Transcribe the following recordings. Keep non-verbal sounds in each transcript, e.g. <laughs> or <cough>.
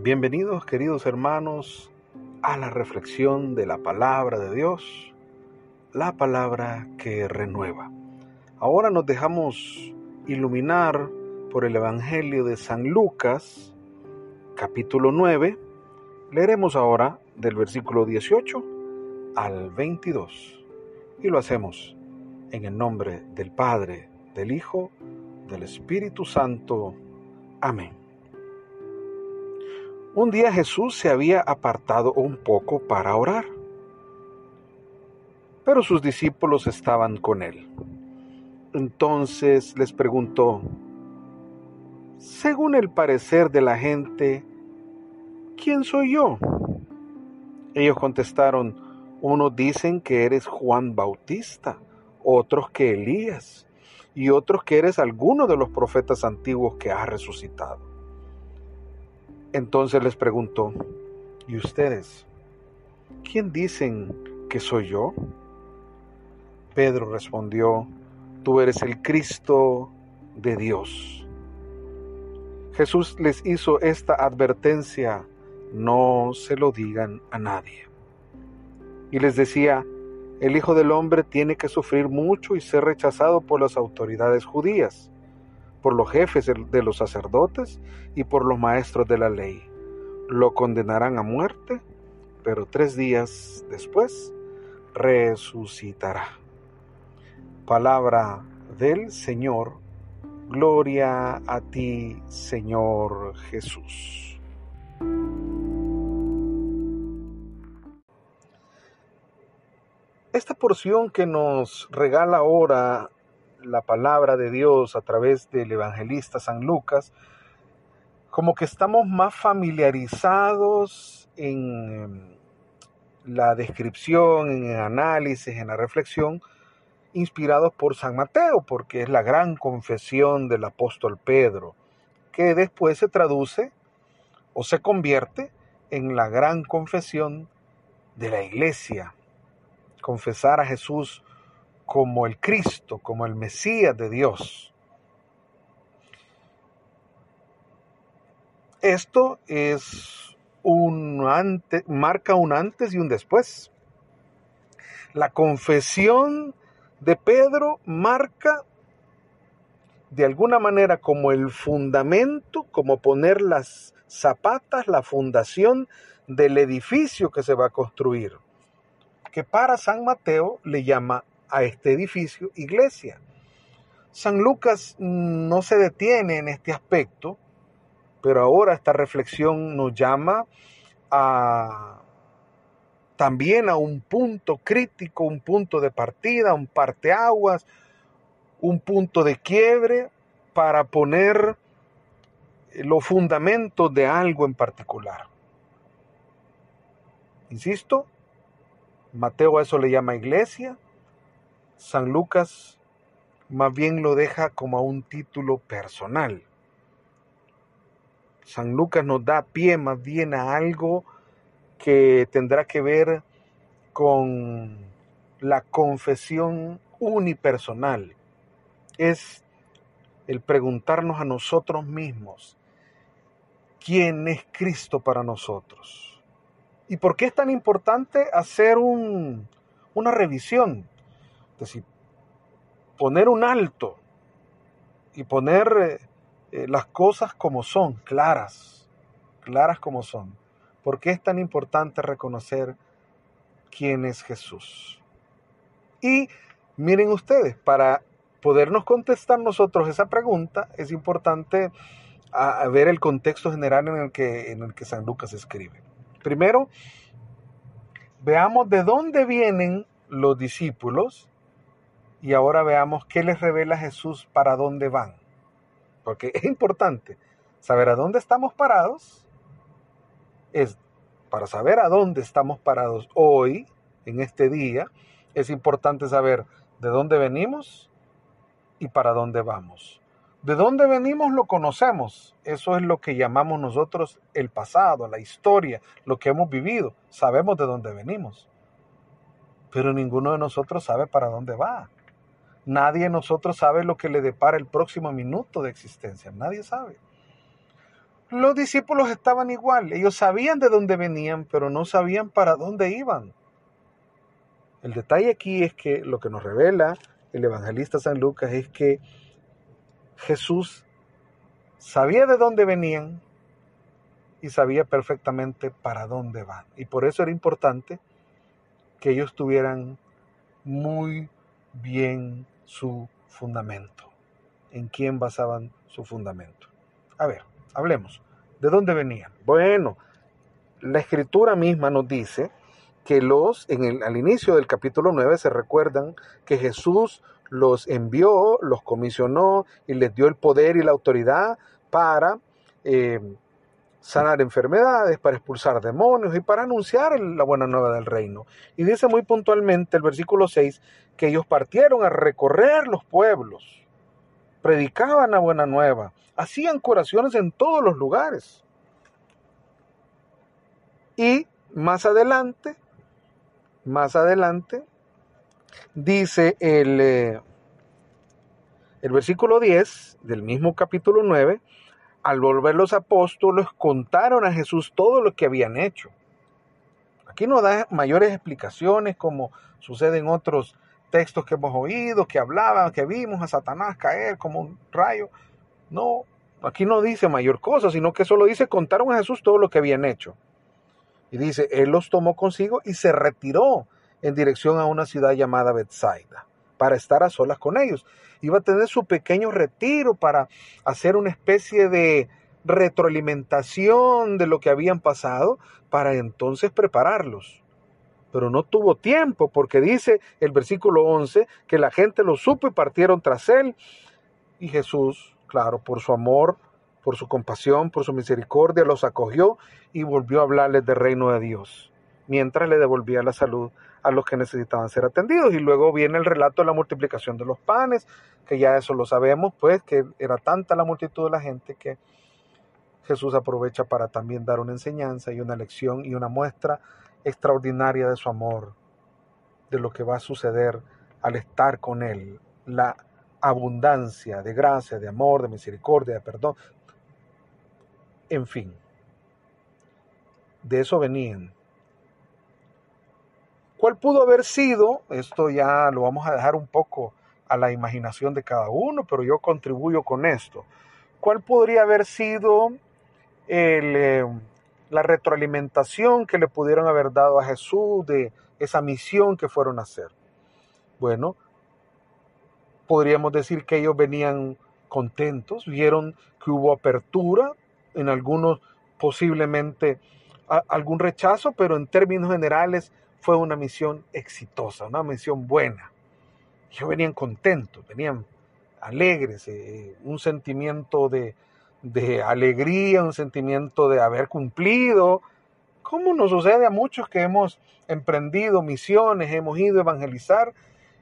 Bienvenidos queridos hermanos a la reflexión de la palabra de Dios, la palabra que renueva. Ahora nos dejamos iluminar por el Evangelio de San Lucas, capítulo 9. Leeremos ahora del versículo 18 al 22 y lo hacemos en el nombre del Padre, del Hijo, del Espíritu Santo. Amén. Un día Jesús se había apartado un poco para orar, pero sus discípulos estaban con él. Entonces les preguntó, según el parecer de la gente, ¿quién soy yo? Ellos contestaron, unos dicen que eres Juan Bautista, otros que Elías, y otros que eres alguno de los profetas antiguos que ha resucitado. Entonces les preguntó, ¿y ustedes? ¿Quién dicen que soy yo? Pedro respondió, tú eres el Cristo de Dios. Jesús les hizo esta advertencia, no se lo digan a nadie. Y les decía, el Hijo del Hombre tiene que sufrir mucho y ser rechazado por las autoridades judías por los jefes de los sacerdotes y por los maestros de la ley. Lo condenarán a muerte, pero tres días después resucitará. Palabra del Señor. Gloria a ti, Señor Jesús. Esta porción que nos regala ahora la palabra de Dios a través del evangelista San Lucas, como que estamos más familiarizados en em, la descripción, en el análisis, en la reflexión, inspirados por San Mateo, porque es la gran confesión del apóstol Pedro, que después se traduce o se convierte en la gran confesión de la iglesia. Confesar a Jesús como el Cristo, como el Mesías de Dios. Esto es un marca un antes y un después. La confesión de Pedro marca de alguna manera como el fundamento, como poner las zapatas, la fundación del edificio que se va a construir, que para San Mateo le llama a este edificio iglesia. San Lucas no se detiene en este aspecto, pero ahora esta reflexión nos llama a también a un punto crítico, un punto de partida, un parteaguas, un punto de quiebre para poner los fundamentos de algo en particular. Insisto, Mateo a eso le llama iglesia, San Lucas más bien lo deja como a un título personal. San Lucas nos da pie más bien a algo que tendrá que ver con la confesión unipersonal. Es el preguntarnos a nosotros mismos, ¿quién es Cristo para nosotros? ¿Y por qué es tan importante hacer un, una revisión? Es decir, poner un alto y poner eh, eh, las cosas como son, claras, claras como son. ¿Por qué es tan importante reconocer quién es Jesús? Y miren ustedes, para podernos contestar nosotros esa pregunta, es importante ver el contexto general en el, que, en el que San Lucas escribe. Primero, veamos de dónde vienen los discípulos y ahora veamos qué les revela Jesús para dónde van. Porque <laughs> es importante saber a dónde estamos parados. Es para saber a dónde estamos parados hoy, en este día, es importante saber de dónde venimos y para dónde vamos. De dónde venimos lo conocemos. Eso es lo que llamamos nosotros el pasado, la historia, lo que hemos vivido. Sabemos de dónde venimos. Pero ninguno de nosotros sabe para dónde va. Nadie de nosotros sabe lo que le depara el próximo minuto de existencia. Nadie sabe. Los discípulos estaban igual, ellos sabían de dónde venían, pero no sabían para dónde iban. El detalle aquí es que lo que nos revela el evangelista San Lucas es que Jesús sabía de dónde venían y sabía perfectamente para dónde van. Y por eso era importante que ellos tuvieran muy bien su fundamento, en quién basaban su fundamento. A ver, hablemos. ¿De dónde venían? Bueno, la escritura misma nos dice que los, en el, al inicio del capítulo 9 se recuerdan que Jesús los envió, los comisionó y les dio el poder y la autoridad para eh, sanar enfermedades, para expulsar demonios y para anunciar la buena nueva del reino. Y dice muy puntualmente el versículo 6 que ellos partieron a recorrer los pueblos, predicaban la buena nueva, hacían curaciones en todos los lugares. Y más adelante más adelante, dice el, eh, el versículo 10 del mismo capítulo 9, al volver los apóstoles contaron a Jesús todo lo que habían hecho. Aquí no da mayores explicaciones como sucede en otros textos que hemos oído, que hablaban, que vimos a Satanás caer como un rayo. No, aquí no dice mayor cosa, sino que solo dice contaron a Jesús todo lo que habían hecho. Y dice, Él los tomó consigo y se retiró en dirección a una ciudad llamada Bethsaida para estar a solas con ellos. Iba a tener su pequeño retiro para hacer una especie de retroalimentación de lo que habían pasado para entonces prepararlos. Pero no tuvo tiempo porque dice el versículo 11 que la gente lo supo y partieron tras él. Y Jesús, claro, por su amor, por su compasión, por su misericordia, los acogió y volvió a hablarles del reino de Dios, mientras le devolvía la salud a los que necesitaban ser atendidos. Y luego viene el relato de la multiplicación de los panes, que ya eso lo sabemos, pues que era tanta la multitud de la gente que Jesús aprovecha para también dar una enseñanza y una lección y una muestra extraordinaria de su amor, de lo que va a suceder al estar con Él, la abundancia de gracia, de amor, de misericordia, de perdón, en fin, de eso venían. ¿Cuál pudo haber sido? Esto ya lo vamos a dejar un poco a la imaginación de cada uno, pero yo contribuyo con esto. ¿Cuál podría haber sido eh, la retroalimentación que le pudieron haber dado a Jesús de esa misión que fueron a hacer? Bueno, podríamos decir que ellos venían contentos, vieron que hubo apertura, en algunos posiblemente algún rechazo, pero en términos generales fue una misión exitosa, una misión buena. Ellos venían contentos, venían alegres, eh, un sentimiento de, de alegría, un sentimiento de haber cumplido, como nos sucede a muchos que hemos emprendido misiones, hemos ido a evangelizar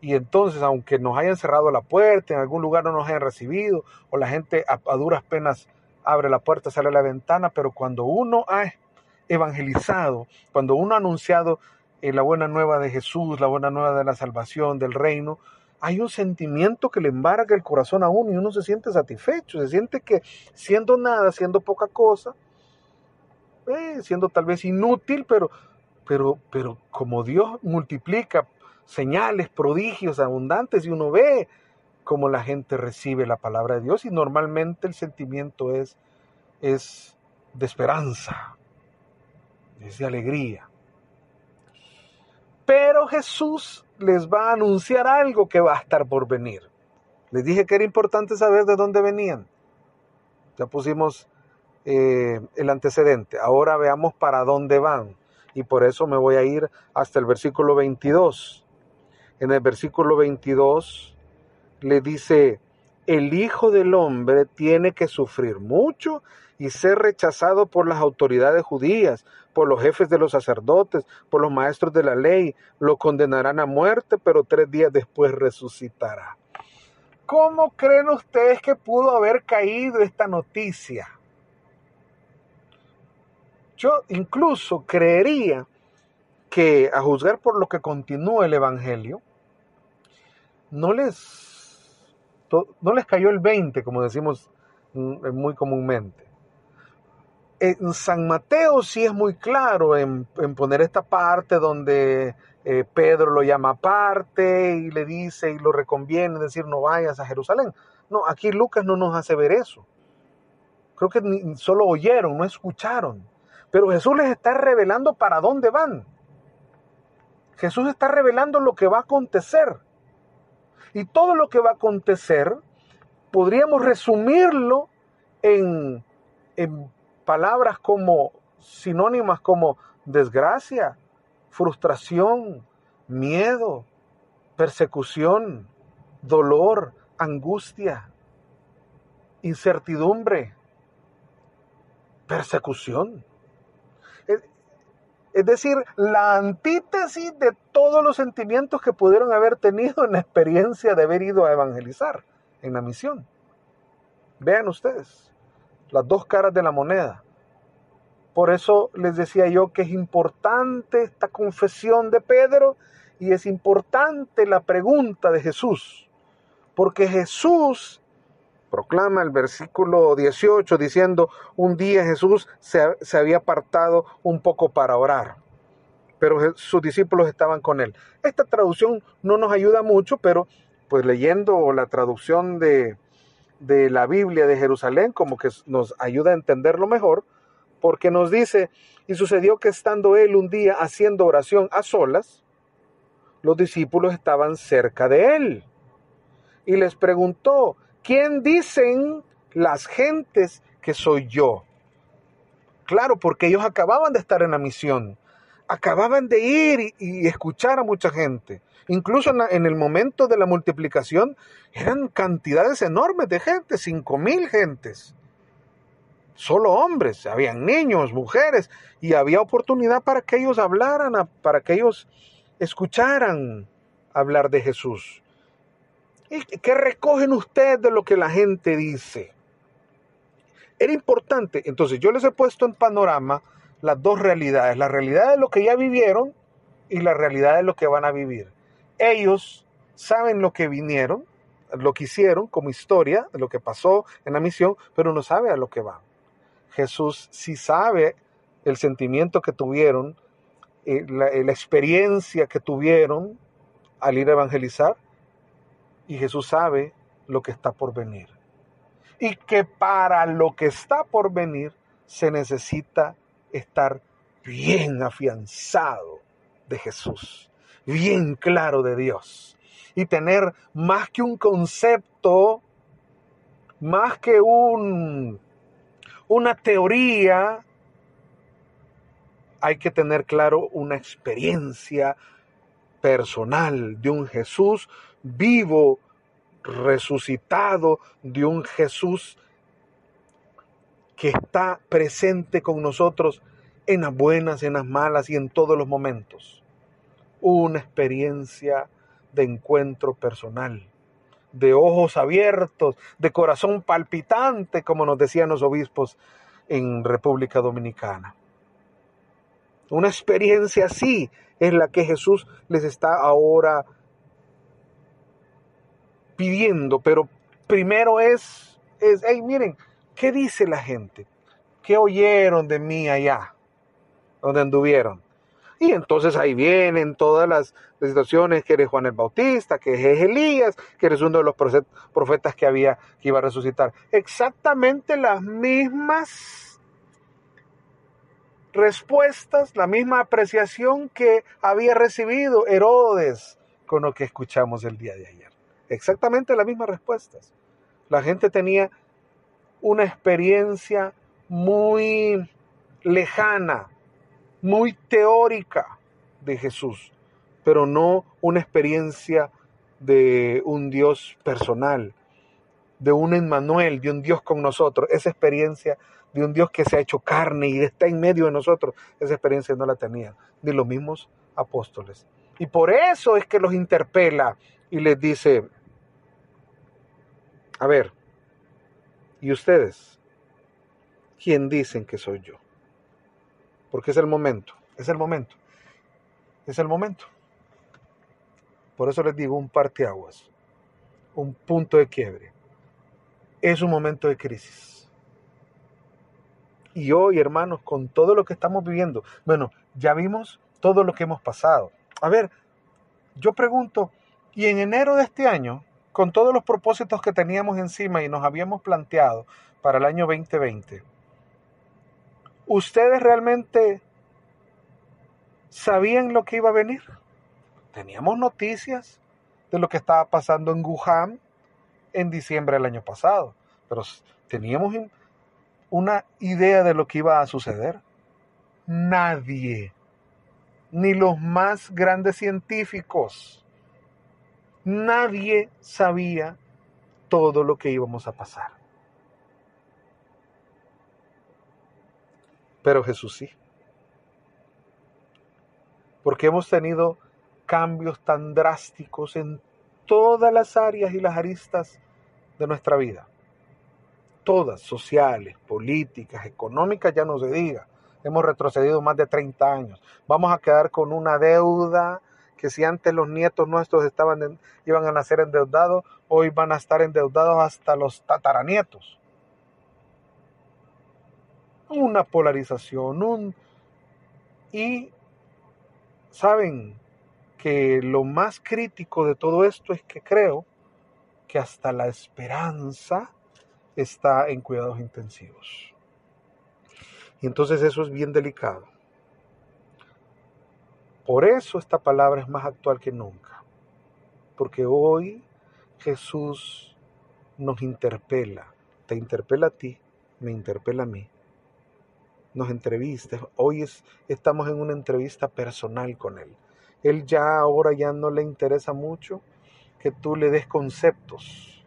y entonces aunque nos hayan cerrado la puerta, en algún lugar no nos hayan recibido o la gente a, a duras penas abre la puerta, sale a la ventana, pero cuando uno ha evangelizado, cuando uno ha anunciado la buena nueva de Jesús, la buena nueva de la salvación, del reino, hay un sentimiento que le embarga el corazón a uno y uno se siente satisfecho, se siente que siendo nada, siendo poca cosa, eh, siendo tal vez inútil, pero, pero, pero como Dios multiplica señales, prodigios abundantes y uno ve cómo la gente recibe la palabra de Dios y normalmente el sentimiento es, es de esperanza, es de alegría. Pero Jesús les va a anunciar algo que va a estar por venir. Les dije que era importante saber de dónde venían. Ya pusimos eh, el antecedente. Ahora veamos para dónde van. Y por eso me voy a ir hasta el versículo 22. En el versículo 22 le dice, el Hijo del Hombre tiene que sufrir mucho y ser rechazado por las autoridades judías, por los jefes de los sacerdotes, por los maestros de la ley. Lo condenarán a muerte, pero tres días después resucitará. ¿Cómo creen ustedes que pudo haber caído esta noticia? Yo incluso creería que, a juzgar por lo que continúa el Evangelio, no les no les cayó el 20, como decimos mm, muy comúnmente. En San Mateo sí es muy claro en, poner esta parte donde eh, Pedro lo llama aparte y le dice y lo reconviene decir no vayas a Jerusalén. No, aquí Lucas no nos hace ver eso. Creo que solo oyeron, no escucharon. Pero Jesús les está revelando para dónde van. Jesús está revelando lo que va a acontecer. Y todo lo que va a acontecer podríamos resumirlo en, en palabras como sinónimas como desgracia, frustración, miedo, persecución, dolor, angustia, incertidumbre, persecución. Es decir, la antítesis de todos los sentimientos que pudieron haber tenido en la experiencia de haber ido a evangelizar en la misión. Vean ustedes las dos caras de la moneda. Por eso les decía yo que es importante esta confesión de Pedro y es importante la pregunta de Jesús, porque Jesús proclama el versículo 18 diciendo, un día Jesús se, se había apartado un poco para orar, pero sus discípulos estaban con él. Esta traducción no nos ayuda mucho, pero pues leyendo la traducción de, de la Biblia de Jerusalén como que nos ayuda a entenderlo mejor, porque nos dice, y sucedió que estando él un día haciendo oración a solas, los discípulos estaban cerca de él. Y les preguntó, ¿quién dicen las gentes que soy yo? Claro, porque ellos acababan de estar en la misión, acababan de ir y, escuchar a mucha gente. Incluso en, el momento de la multiplicación eran cantidades enormes de gente, cinco mil gentes. Solo hombres, habían niños, mujeres, y había oportunidad para que ellos hablaran, para que ellos escucharan hablar de Jesús. ¿Y qué recogen ustedes de lo que la gente dice? Era importante, entonces yo les he puesto en panorama las dos realidades, la realidad de lo que ya vivieron y la realidad de lo que van a vivir. Ellos saben lo que vinieron, lo que hicieron como historia, lo que pasó en la misión, pero no sabe a lo que van. Jesús sí sabe el sentimiento que tuvieron, eh, la, eh, la experiencia que tuvieron al ir a evangelizar, y Jesús sabe lo que está por venir. Y que para lo que está por venir se necesita estar bien afianzado de Jesús, bien claro de Dios y tener más que un concepto, más que un, una teoría, hay que tener claro una experiencia personal de un Jesús vivo, resucitado, de un Jesús que está presente con nosotros en las buenas, en las malas y en todos los momentos. Una experiencia de encuentro personal, de ojos abiertos, de corazón palpitante, como nos decían los obispos en República Dominicana. Una experiencia así es la que Jesús les está ahora pidiendo, pero primero es, es hey, miren, ¿Qué dice la gente? ¿Qué oyeron de mí allá, donde anduvieron? Y entonces ahí vienen todas las, situaciones que eres Juan el Bautista, que es Elías, que eres uno de los profetas que había que iba a resucitar. Exactamente las mismas respuestas, la misma apreciación que había recibido Herodes con lo que escuchamos el día de ayer. Exactamente las mismas respuestas. La gente tenía una experiencia muy lejana, muy teórica de Jesús, pero no una experiencia de un Dios personal, de un Emmanuel, de un Dios con nosotros. Esa experiencia de un Dios que se ha hecho carne y está en medio de nosotros, esa experiencia no la tenían ni los mismos apóstoles. Y por eso es que los interpela y les dice, a ver, ¿Y ustedes? ¿Quién dicen que soy yo? Porque es el momento, es el momento, es el momento. Por eso les digo un parteaguas, un punto de quiebre. Es un momento de crisis. Y hoy, hermanos, con todo lo que estamos viviendo, bueno, ya vimos todo lo que hemos pasado. A ver, yo pregunto, ¿y en enero de este año, con todos los propósitos que teníamos encima y nos habíamos planteado para el año 2020, ¿ustedes realmente sabían lo que iba a venir? Teníamos noticias de lo que estaba pasando en Wuhan en diciembre del año pasado, pero teníamos una idea de lo que iba a suceder. Nadie, ni los más grandes científicos, nadie sabía todo lo que íbamos a pasar. Pero Jesús sí. Porque hemos tenido cambios tan drásticos en todas las áreas y las aristas de nuestra vida. Todas, sociales, políticas, económicas, ya no se diga. Hemos retrocedido más de 30 años. Vamos a quedar con una deuda que si antes los nietos nuestros estaban iban a nacer endeudados, hoy van a estar endeudados hasta los tataranietos. Una polarización, un... Y, ¿saben? que lo más crítico de todo esto es que creo que hasta la esperanza está en cuidados intensivos. Y entonces eso es bien delicado. Por eso esta palabra es más actual que nunca. Porque hoy Jesús nos interpela. Te interpela a ti, me interpela a mí. Nos entrevista. Hoy es, estamos en una entrevista personal con Él. Él ya ahora ya no le interesa mucho que tú le des conceptos,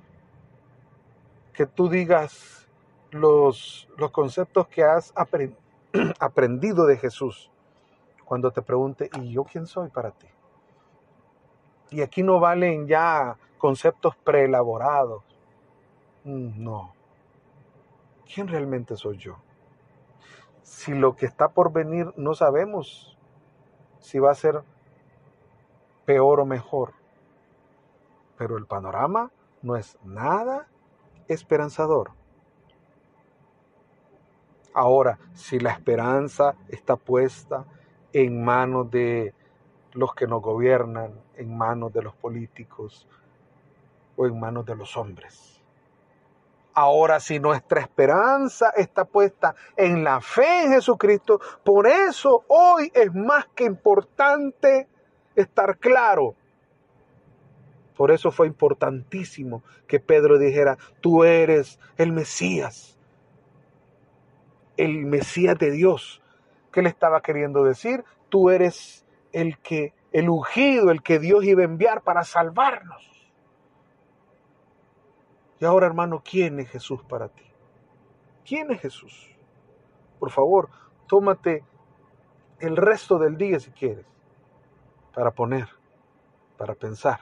que tú digas los, los conceptos que has <clears throat> aprendido de Jesús cuando te pregunte, ¿y yo quién soy para ti? Y aquí no valen ya conceptos preelaborados. Mm, no. ¿Quién realmente soy yo? Si lo que está por venir no sabemos si va a ser peor o mejor. Pero el panorama no es nada esperanzador. Ahora, si la esperanza está puesta en manos de los que nos gobiernan, en manos de los políticos o en manos de los hombres. Ahora, si nuestra esperanza está puesta en la fe en Jesucristo, por eso hoy es más que importante estar claro. Por eso fue importantísimo que Pedro dijera, tú eres el Mesías, el Mesías de Dios. ¿Qué le estaba queriendo decir? Tú eres el que, el ungido, el que Dios iba a enviar para salvarnos. Y ahora, hermano, ¿quién es Jesús para ti? ¿Quién es Jesús? Por favor, tómate el resto del día si quieres para poner, para pensar,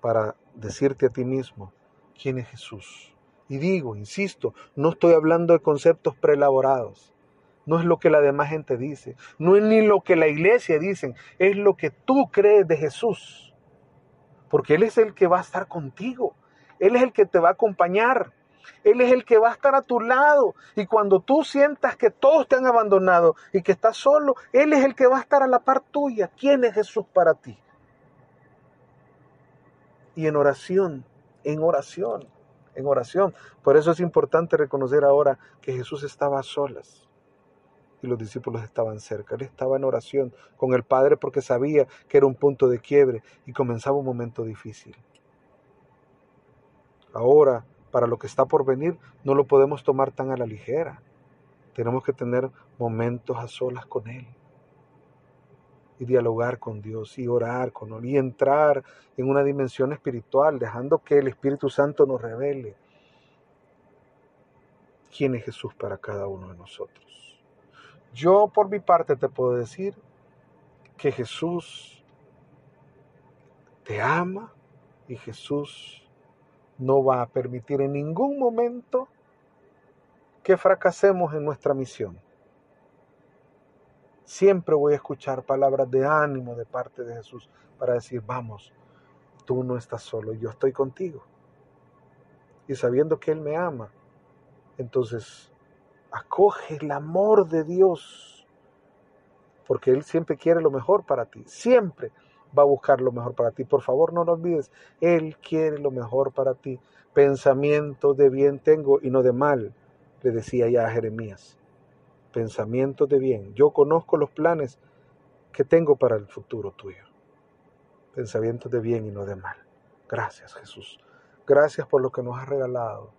para decirte a ti mismo quién es Jesús. Y digo, insisto, no estoy hablando de conceptos preelaborados. No es lo que la demás gente dice, no es ni lo que la iglesia dice, es lo que tú crees de Jesús. Porque Él es el que va a estar contigo, Él es el que te va a acompañar, él es el que va a estar a tu lado. Y cuando tú sientas que todos te han abandonado y que estás solo, Él es el que va a estar a la par tuya. ¿Quién es Jesús para ti? Y en oración, en oración, en oración. Por eso es importante reconocer ahora que Jesús estaba a solas y los discípulos estaban cerca. Él estaba en oración con el Padre porque sabía que era un punto de quiebre y comenzaba un momento difícil. Ahora para lo que está por venir, no lo podemos tomar tan a la ligera. Tenemos que tener momentos a solas con Él y dialogar con Dios y orar con Él y entrar en una dimensión espiritual, dejando que el Espíritu Santo nos revele quién es Jesús para cada uno de nosotros. Yo por mi parte te puedo decir que Jesús te ama y Jesús no va a permitir en ningún momento que fracasemos en nuestra misión. Siempre voy a escuchar palabras de ánimo de parte de Jesús para decir, vamos, tú no estás solo, yo estoy contigo. Y sabiendo que Él me ama, entonces Acoge el amor de Dios, porque Él siempre quiere lo mejor para ti, siempre va a buscar lo mejor para ti. Por favor, no lo olvides, Él quiere lo mejor para ti. Pensamiento de bien tengo y no de mal, le decía ya a Jeremías. Pensamiento de bien. Yo conozco los planes que tengo para el futuro tuyo. Pensamientos de bien y no de mal. Gracias Jesús. Gracias por lo que nos has regalado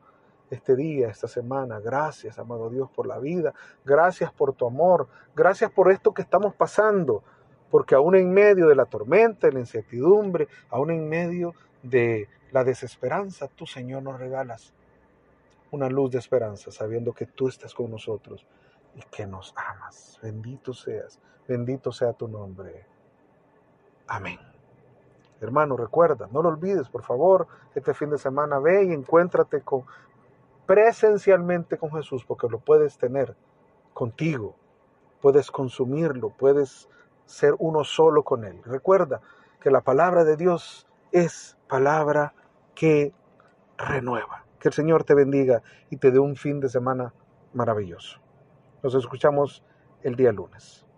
este día, esta semana. Gracias, amado Dios, por la vida. Gracias por tu amor. Gracias por esto que estamos pasando. Porque aún en medio de la tormenta, de la incertidumbre, aún en medio de la desesperanza, tú, Señor, nos regalas una luz de esperanza, sabiendo que tú estás con nosotros y que nos amas. Bendito seas, bendito sea tu nombre. Amén. Hermano, recuerda, no lo olvides, por favor, este fin de semana ve y encuéntrate con, presencialmente con Jesús, porque lo puedes tener contigo, puedes consumirlo, puedes ser uno solo con Él. Recuerda que la palabra de Dios es palabra que renueva. Que el Señor te bendiga y te dé un fin de semana maravilloso. Nos escuchamos el día lunes.